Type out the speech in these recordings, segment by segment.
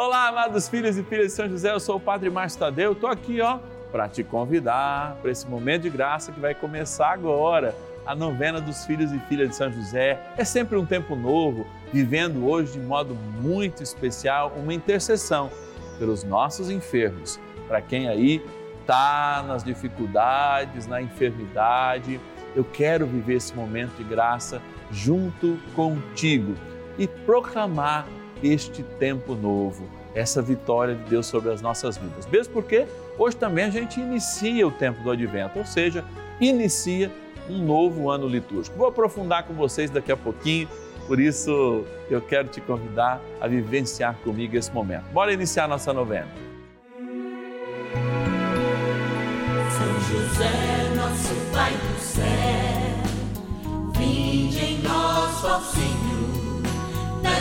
Olá, amados filhos e filhas de São José, eu sou o Padre Márcio Tadeu, estou aqui ó, para te convidar para esse momento de graça que vai começar agora, a novena dos filhos e filhas de São José. É sempre um tempo novo, vivendo hoje de modo muito especial uma intercessão pelos nossos enfermos, para quem aí está nas dificuldades, na enfermidade. Eu quero viver esse momento de graça junto contigo e proclamar este tempo novo, essa vitória de Deus sobre as nossas vidas. Mesmo porque hoje também a gente inicia o tempo do advento, ou seja, inicia um novo ano litúrgico. Vou aprofundar com vocês daqui a pouquinho, por isso eu quero te convidar a vivenciar comigo esse momento. Bora iniciar nossa novena. São José, nosso Pai do céu, vinde em nós, Senhor,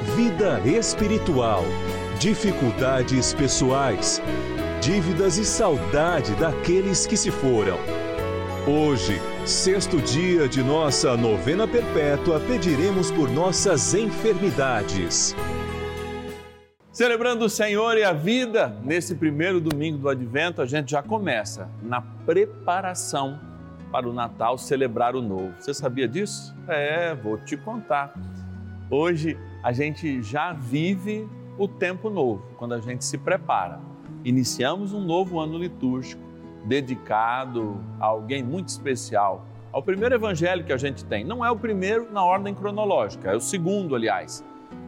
vida espiritual, dificuldades pessoais, dívidas e saudade daqueles que se foram. Hoje, sexto dia de nossa novena perpétua, pediremos por nossas enfermidades. Celebrando o Senhor e a vida, nesse primeiro domingo do Advento, a gente já começa na preparação para o Natal celebrar o novo. Você sabia disso? É, vou te contar. Hoje a gente já vive o tempo novo, quando a gente se prepara. Iniciamos um novo ano litúrgico dedicado a alguém muito especial, ao primeiro evangelho que a gente tem. Não é o primeiro na ordem cronológica, é o segundo, aliás,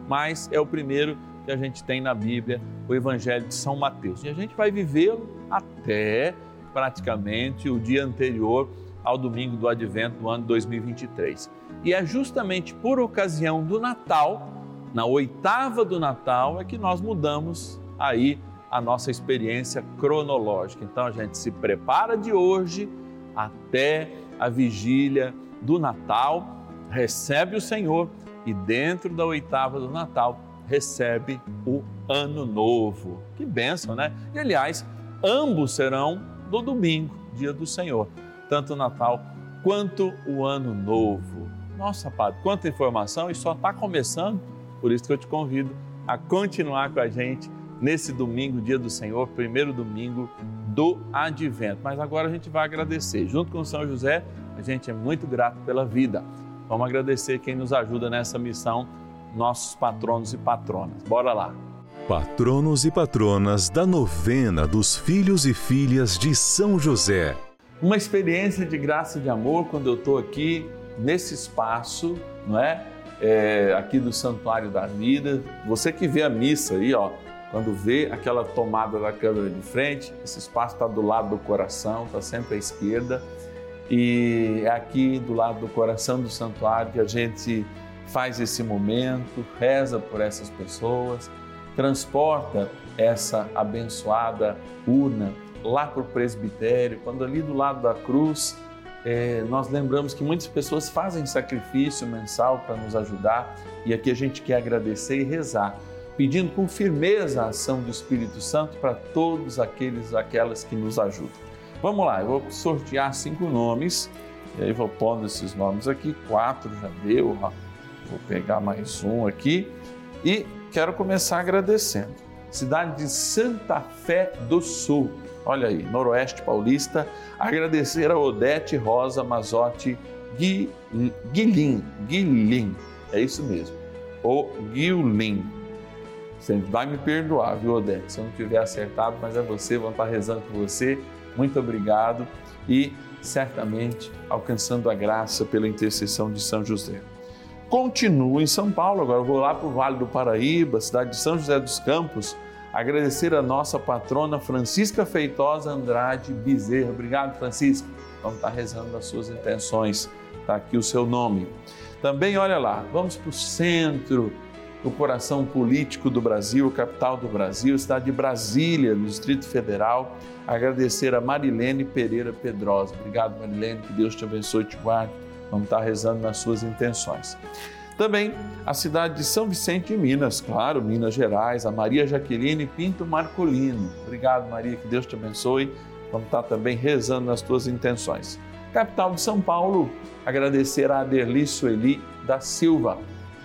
mas é o primeiro que a gente tem na Bíblia, o Evangelho de São Mateus. E a gente vai vivê-lo até praticamente o dia anterior ao domingo do advento do ano 2023. E é justamente por ocasião do Natal, na oitava do Natal, é que nós mudamos aí a nossa experiência cronológica. Então a gente se prepara de hoje até a vigília do Natal, recebe o Senhor e dentro da oitava do Natal recebe o Ano Novo. Que bênção, né? E aliás, ambos serão do domingo, dia do Senhor, tanto o Natal quanto o Ano Novo. Nossa, Padre, quanta informação e só está começando, por isso que eu te convido a continuar com a gente nesse domingo, dia do Senhor, primeiro domingo do Advento. Mas agora a gente vai agradecer. Junto com São José, a gente é muito grato pela vida. Vamos agradecer quem nos ajuda nessa missão, nossos patronos e patronas. Bora lá. Patronos e patronas da novena dos filhos e filhas de São José. Uma experiência de graça e de amor quando eu estou aqui nesse espaço, não é? É, aqui do Santuário da Vida. Você que vê a missa aí, ó, quando vê aquela tomada da câmera de frente, esse espaço está do lado do coração, está sempre à esquerda. E é aqui do lado do coração do santuário que a gente faz esse momento, reza por essas pessoas, transporta essa abençoada urna lá para o presbitério, quando ali do lado da cruz é, nós lembramos que muitas pessoas fazem sacrifício mensal para nos ajudar e aqui a gente quer agradecer e rezar, pedindo com firmeza a ação do Espírito Santo para todos aqueles aquelas que nos ajudam. Vamos lá, eu vou sortear cinco nomes e aí vou pondo esses nomes aqui, quatro já deu, ó. vou pegar mais um aqui e quero começar agradecendo. Cidade de Santa Fé do Sul. Olha aí, Noroeste Paulista, agradecer a Odete Rosa Mazotti Guilin, Guilin, é isso mesmo, o Guilin. Você vai me perdoar, viu, Odete, se eu não tiver acertado, mas é você, vão estar rezando por você. Muito obrigado e certamente alcançando a graça pela intercessão de São José. Continuo em São Paulo, agora vou lá para o Vale do Paraíba, cidade de São José dos Campos, agradecer a nossa patrona Francisca Feitosa Andrade Bezerra. Obrigado, Francisca. Vamos estar rezando as suas intenções. Está aqui o seu nome. Também, olha lá, vamos para o centro, o coração político do Brasil, capital do Brasil, cidade de Brasília, no Distrito Federal. Agradecer a Marilene Pereira Pedrosa. Obrigado, Marilene, que Deus te abençoe e te guarde. Vamos estar rezando nas suas intenções. Também a cidade de São Vicente, em Minas, claro, Minas Gerais, a Maria Jaqueline Pinto Marcolino. Obrigado, Maria, que Deus te abençoe. Vamos estar também rezando nas tuas intenções. Capital de São Paulo, agradecer a Aderli Sueli da Silva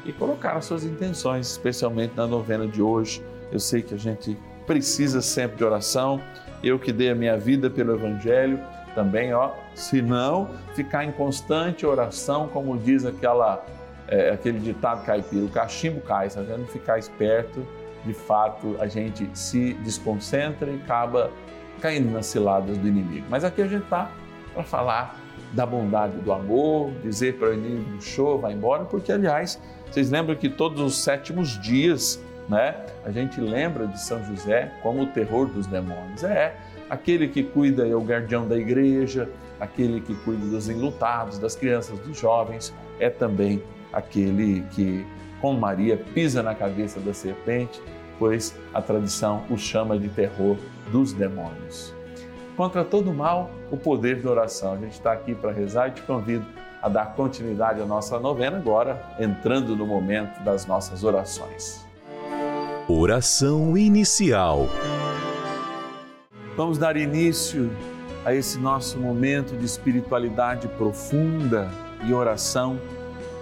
e colocar as suas intenções, especialmente na novena de hoje. Eu sei que a gente precisa sempre de oração. Eu que dei a minha vida pelo Evangelho, também, ó, se não ficar em constante oração, como diz aquela, é, aquele ditado caipira, o cachimbo cai, se a gente não ficar esperto, de fato a gente se desconcentra e acaba caindo nas ciladas do inimigo. Mas aqui a gente está para falar da bondade do amor, dizer para o inimigo show, vai embora, porque aliás, vocês lembram que todos os sétimos dias, né, a gente lembra de São José como o terror dos demônios. É, Aquele que cuida é o guardião da igreja, aquele que cuida dos enlutados, das crianças, dos jovens, é também aquele que, com Maria, pisa na cabeça da serpente, pois a tradição o chama de terror dos demônios. Contra todo mal, o poder da oração. A gente está aqui para rezar e te convido a dar continuidade à nossa novena agora, entrando no momento das nossas orações. Oração inicial. Vamos dar início a esse nosso momento de espiritualidade profunda e oração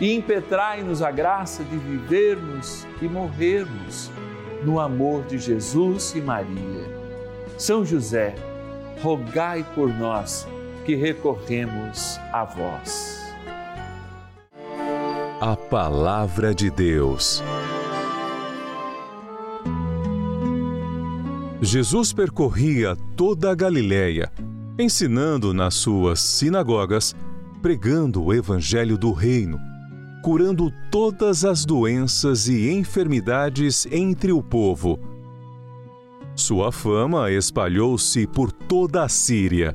e impetrai-nos a graça de vivermos e morrermos no amor de Jesus e Maria. São José, rogai por nós que recorremos a vós. A Palavra de Deus. Jesus percorria toda a Galiléia ensinando nas suas sinagogas, pregando o Evangelho do Reino, curando todas as doenças e enfermidades entre o povo. Sua fama espalhou-se por toda a Síria.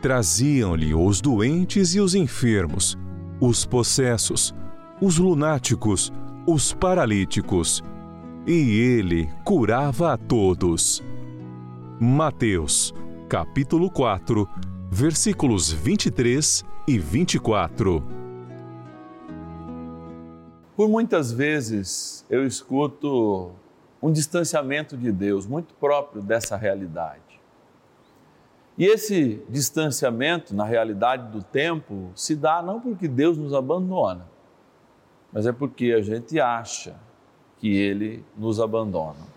Traziam-lhe os doentes e os enfermos, os possessos, os lunáticos, os paralíticos, e ele curava a todos. Mateus, capítulo 4, versículos 23 e 24. Por muitas vezes eu escuto um distanciamento de Deus muito próprio dessa realidade. E esse distanciamento, na realidade do tempo, se dá não porque Deus nos abandona, mas é porque a gente acha que Ele nos abandona.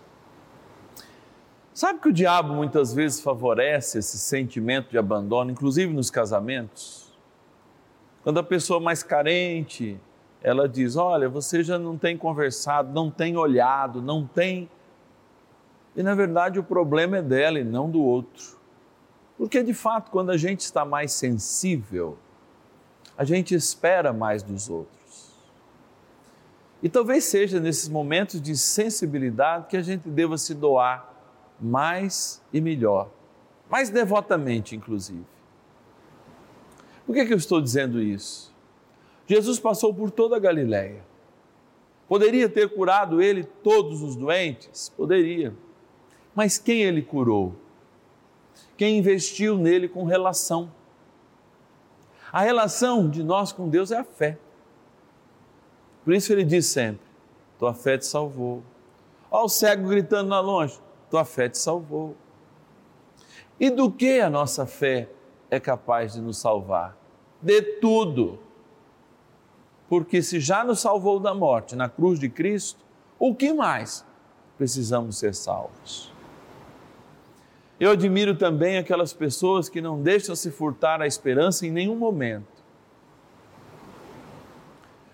Sabe que o diabo muitas vezes favorece esse sentimento de abandono, inclusive nos casamentos? Quando a pessoa mais carente, ela diz: Olha, você já não tem conversado, não tem olhado, não tem. E na verdade o problema é dela e não do outro. Porque de fato, quando a gente está mais sensível, a gente espera mais dos outros. E talvez seja nesses momentos de sensibilidade que a gente deva se doar mais e melhor, mais devotamente, inclusive. Por que, que eu estou dizendo isso? Jesus passou por toda a Galiléia. Poderia ter curado ele todos os doentes? Poderia. Mas quem ele curou? quem investiu nele com relação. A relação de nós com Deus é a fé. Por isso ele diz sempre: tua fé te salvou. Olha o cego gritando lá longe: tua fé te salvou. E do que a nossa fé é capaz de nos salvar? De tudo. Porque se já nos salvou da morte na cruz de Cristo, o que mais precisamos ser salvos? Eu admiro também aquelas pessoas que não deixam se furtar a esperança em nenhum momento.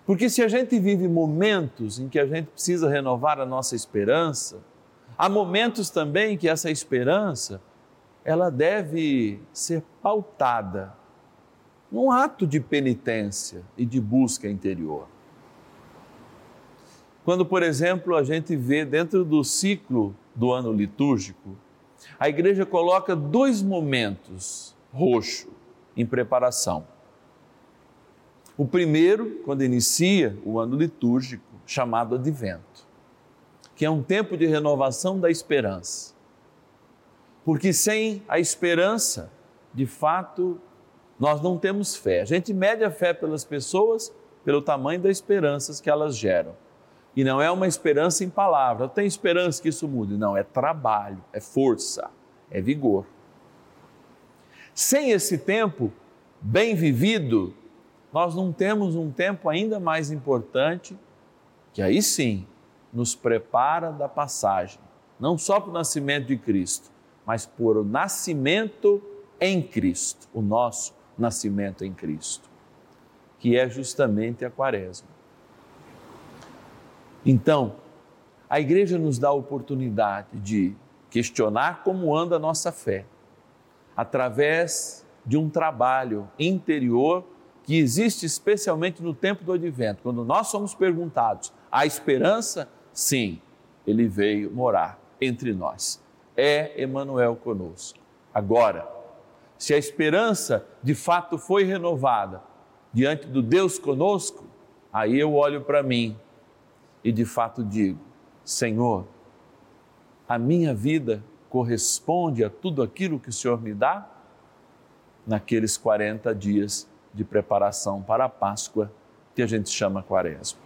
Porque se a gente vive momentos em que a gente precisa renovar a nossa esperança, há momentos também que essa esperança ela deve ser pautada num ato de penitência e de busca interior. Quando, por exemplo, a gente vê dentro do ciclo do ano litúrgico a igreja coloca dois momentos roxo em preparação. O primeiro, quando inicia o ano litúrgico, chamado Advento, que é um tempo de renovação da esperança. Porque sem a esperança, de fato, nós não temos fé. A gente mede a fé pelas pessoas pelo tamanho das esperanças que elas geram. E não é uma esperança em palavra. Eu tenho esperança que isso mude. Não, é trabalho, é força, é vigor. Sem esse tempo bem vivido, nós não temos um tempo ainda mais importante, que aí sim nos prepara da passagem, não só para o nascimento de Cristo, mas por o nascimento em Cristo, o nosso nascimento em Cristo, que é justamente a quaresma. Então, a igreja nos dá a oportunidade de questionar como anda a nossa fé, através de um trabalho interior que existe especialmente no tempo do advento. Quando nós somos perguntados, há esperança? Sim, ele veio morar entre nós. É Emmanuel conosco. Agora, se a esperança de fato foi renovada diante do Deus conosco, aí eu olho para mim e de fato digo: Senhor, a minha vida corresponde a tudo aquilo que o Senhor me dá? Naqueles 40 dias de preparação para a Páscoa, que a gente chama Quaresma.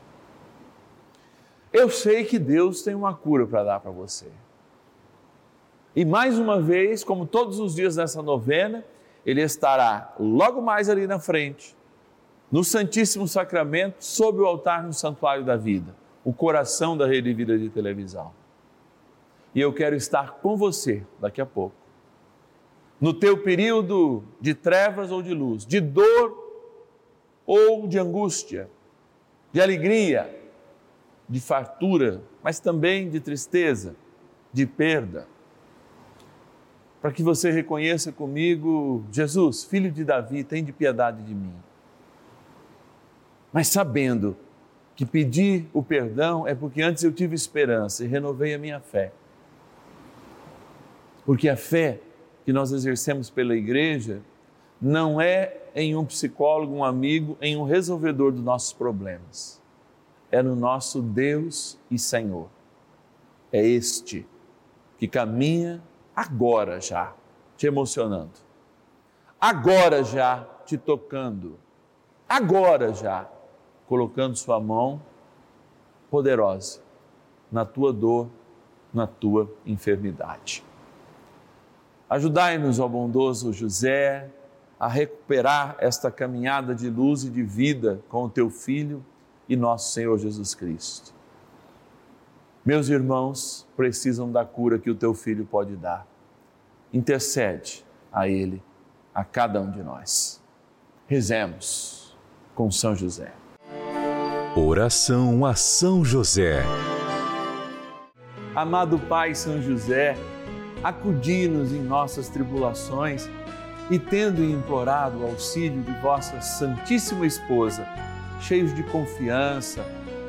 Eu sei que Deus tem uma cura para dar para você. E mais uma vez, como todos os dias dessa novena, Ele estará logo mais ali na frente, no Santíssimo Sacramento, sob o altar no Santuário da Vida o coração da Rede Vida de televisão. E eu quero estar com você daqui a pouco. No teu período de trevas ou de luz, de dor ou de angústia, de alegria, de fartura, mas também de tristeza, de perda. Para que você reconheça comigo, Jesus, filho de Davi, tem de piedade de mim. Mas sabendo que pedir o perdão é porque antes eu tive esperança e renovei a minha fé. Porque a fé que nós exercemos pela igreja não é em um psicólogo, um amigo, em um resolvedor dos nossos problemas. É no nosso Deus e Senhor. É este que caminha agora já, te emocionando. Agora já te tocando. Agora já colocando sua mão poderosa na tua dor, na tua enfermidade. Ajudai-nos, ó bondoso José, a recuperar esta caminhada de luz e de vida com o teu Filho e nosso Senhor Jesus Cristo. Meus irmãos precisam da cura que o teu Filho pode dar. Intercede a Ele, a cada um de nós. Rezemos com São José. Oração a São José. Amado Pai São José, acudi-nos em nossas tribulações e, tendo implorado o auxílio de vossa Santíssima Esposa, cheios de confiança,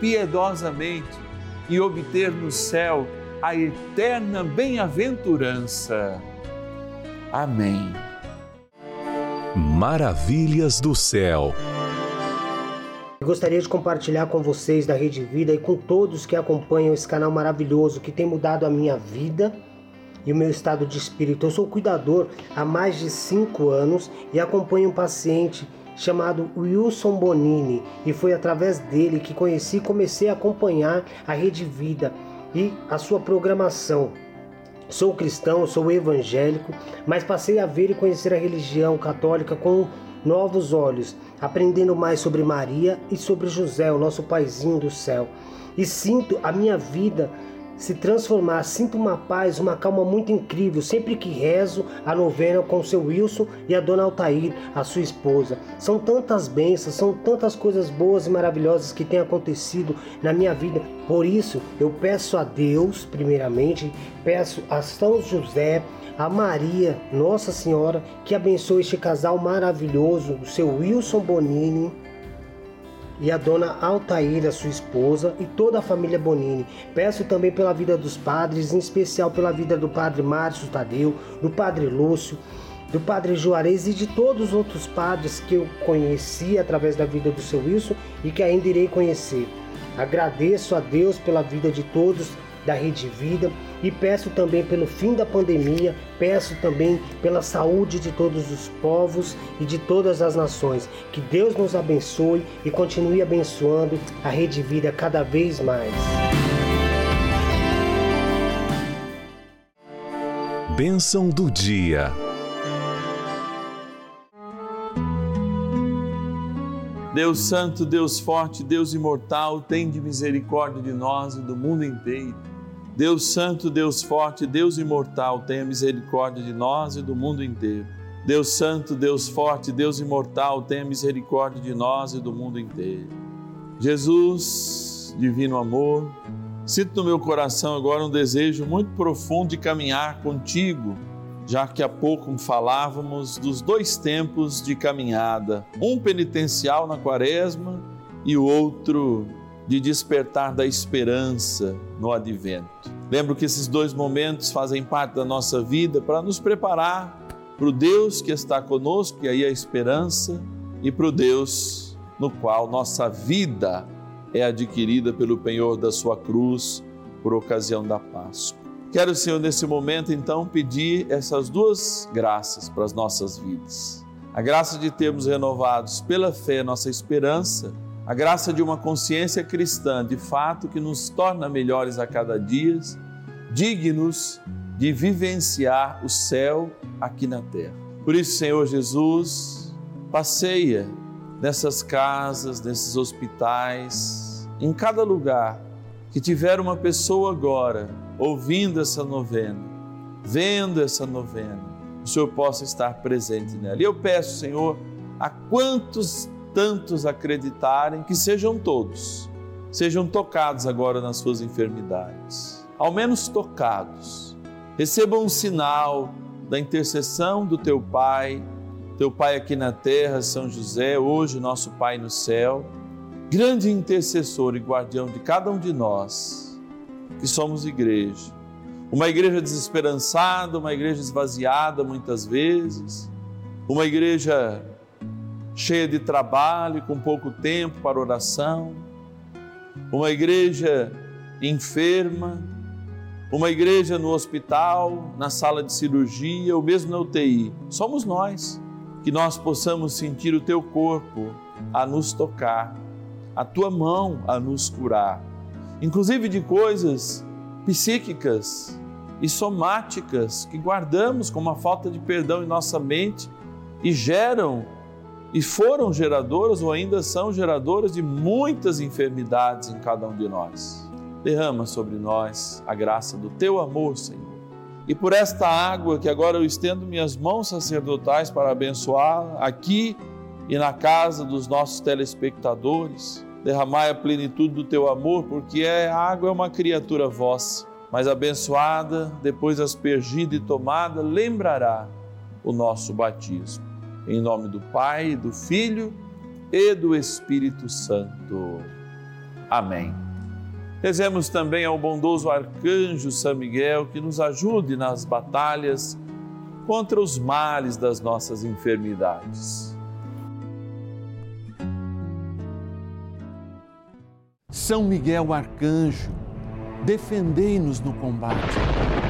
piedosamente e obter no céu a eterna bem-aventurança. Amém. Maravilhas do céu. Gostaria de compartilhar com vocês da Rede Vida e com todos que acompanham esse canal maravilhoso que tem mudado a minha vida e o meu estado de espírito. Eu sou cuidador há mais de cinco anos e acompanho um paciente chamado Wilson Bonini e foi através dele que conheci e comecei a acompanhar a Rede Vida e a sua programação. Sou cristão, sou evangélico, mas passei a ver e conhecer a religião católica com novos olhos, aprendendo mais sobre Maria e sobre José, o nosso paizinho do céu. E sinto a minha vida se transformar, sinto uma paz, uma calma muito incrível sempre que rezo a novena com o seu Wilson e a dona Altair, a sua esposa. São tantas bênçãos, são tantas coisas boas e maravilhosas que têm acontecido na minha vida. Por isso, eu peço a Deus, primeiramente, peço a São José, a Maria, Nossa Senhora, que abençoe este casal maravilhoso, o seu Wilson Bonini e a dona Altaíra, sua esposa, e toda a família Bonini. Peço também pela vida dos padres, em especial pela vida do padre Márcio Tadeu, do padre Lúcio, do padre Juarez e de todos os outros padres que eu conheci através da vida do seu Wilson e que ainda irei conhecer. Agradeço a Deus pela vida de todos da Rede Vida e peço também pelo fim da pandemia, peço também pela saúde de todos os povos e de todas as nações. Que Deus nos abençoe e continue abençoando a Rede Vida cada vez mais. Bênção do dia. Deus Santo, Deus Forte, Deus Imortal, tem de misericórdia de nós e do mundo inteiro. Deus Santo, Deus Forte, Deus Imortal, tenha misericórdia de nós e do mundo inteiro. Deus Santo, Deus Forte, Deus Imortal, tenha misericórdia de nós e do mundo inteiro. Jesus, Divino Amor, sinto no meu coração agora um desejo muito profundo de caminhar contigo, já que há pouco falávamos dos dois tempos de caminhada, um penitencial na quaresma e o outro de despertar da esperança no advento. Lembro que esses dois momentos fazem parte da nossa vida para nos preparar para o Deus que está conosco, e aí a esperança, e para o Deus no qual nossa vida é adquirida pelo penhor da sua cruz por ocasião da Páscoa. Quero, Senhor, nesse momento, então, pedir essas duas graças para as nossas vidas. A graça de termos renovados pela fé nossa esperança, a graça de uma consciência cristã, de fato, que nos torna melhores a cada dia, dignos de vivenciar o céu aqui na terra. Por isso, Senhor Jesus, passeia nessas casas, nesses hospitais, em cada lugar que tiver uma pessoa agora ouvindo essa novena, vendo essa novena, o Senhor possa estar presente nela. E eu peço, Senhor, a quantos tantos acreditarem que sejam todos, sejam tocados agora nas suas enfermidades, ao menos tocados, recebam um sinal da intercessão do teu Pai, teu Pai aqui na terra, São José, hoje nosso Pai no céu, grande intercessor e guardião de cada um de nós que somos igreja. Uma igreja desesperançada, uma igreja esvaziada muitas vezes, uma igreja cheia de trabalho, com pouco tempo para oração, uma igreja enferma, uma igreja no hospital, na sala de cirurgia ou mesmo na UTI. Somos nós que nós possamos sentir o teu corpo a nos tocar, a tua mão a nos curar inclusive de coisas psíquicas e somáticas que guardamos com uma falta de perdão em nossa mente e geram e foram geradoras ou ainda são geradoras de muitas enfermidades em cada um de nós. Derrama sobre nós a graça do teu amor, Senhor. E por esta água que agora eu estendo minhas mãos sacerdotais para abençoar aqui e na casa dos nossos telespectadores, derramai a plenitude do teu amor, porque é, a água é uma criatura vossa, mas abençoada, depois aspergida e tomada, lembrará o nosso batismo. Em nome do Pai, do Filho e do Espírito Santo. Amém. Rezemos também ao bondoso arcanjo São Miguel que nos ajude nas batalhas contra os males das nossas enfermidades. São Miguel Arcanjo, defendei-nos no combate.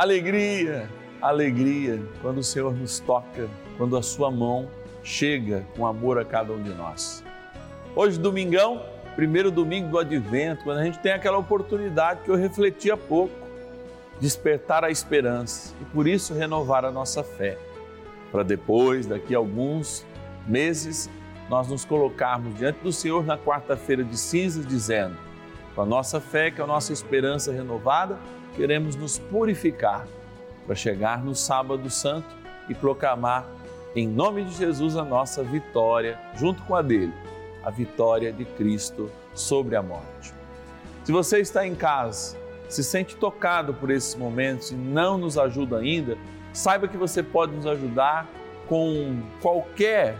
Alegria, alegria quando o Senhor nos toca, quando a sua mão chega com amor a cada um de nós. Hoje, domingão, primeiro domingo do advento, quando a gente tem aquela oportunidade que eu refleti há pouco, despertar a esperança e por isso renovar a nossa fé, para depois, daqui a alguns meses, nós nos colocarmos diante do Senhor na quarta-feira de cinzas, dizendo: com a nossa fé, com a nossa esperança renovada, queremos nos purificar para chegar no Sábado Santo e proclamar, em nome de Jesus, a nossa vitória, junto com a dele, a vitória de Cristo sobre a morte. Se você está em casa, se sente tocado por esses momentos e não nos ajuda ainda, saiba que você pode nos ajudar com qualquer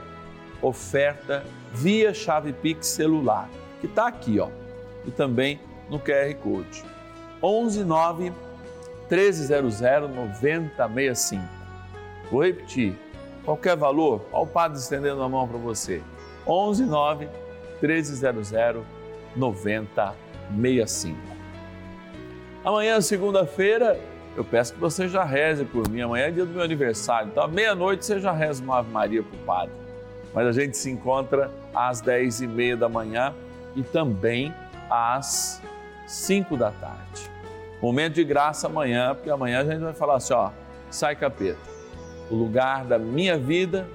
oferta via chave Pix celular, que está aqui, ó, e também no QR Code. 11 9 1300 9065. Vou repetir, qualquer valor, o padre estendendo a mão para você. 11 9 1300 9065. Amanhã, segunda-feira, eu peço que você já reze por mim. Amanhã é dia do meu aniversário, então à meia-noite você já reza uma Ave Maria para o Padre mas a gente se encontra às 10 e meia da manhã e também às 5 da tarde. Momento de graça amanhã, porque amanhã a gente vai falar assim: ó, sai capeta, o lugar da minha vida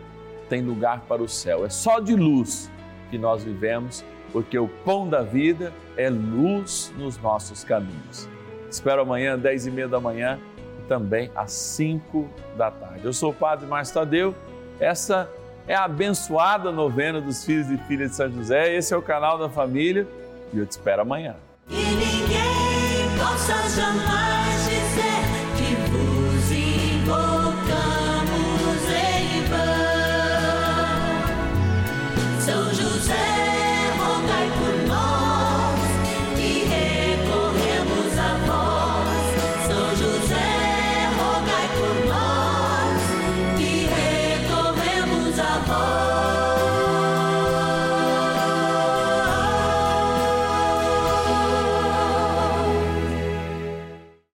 tem lugar para o céu, é só de luz que nós vivemos, porque o pão da vida é luz nos nossos caminhos. Espero amanhã, 10 e meia da manhã, e também às 5 da tarde. Eu sou o Padre Márcio Tadeu, essa é a abençoada novena dos filhos e filhas de São José, esse é o canal da família e eu te espero amanhã. E ninguém possa jamais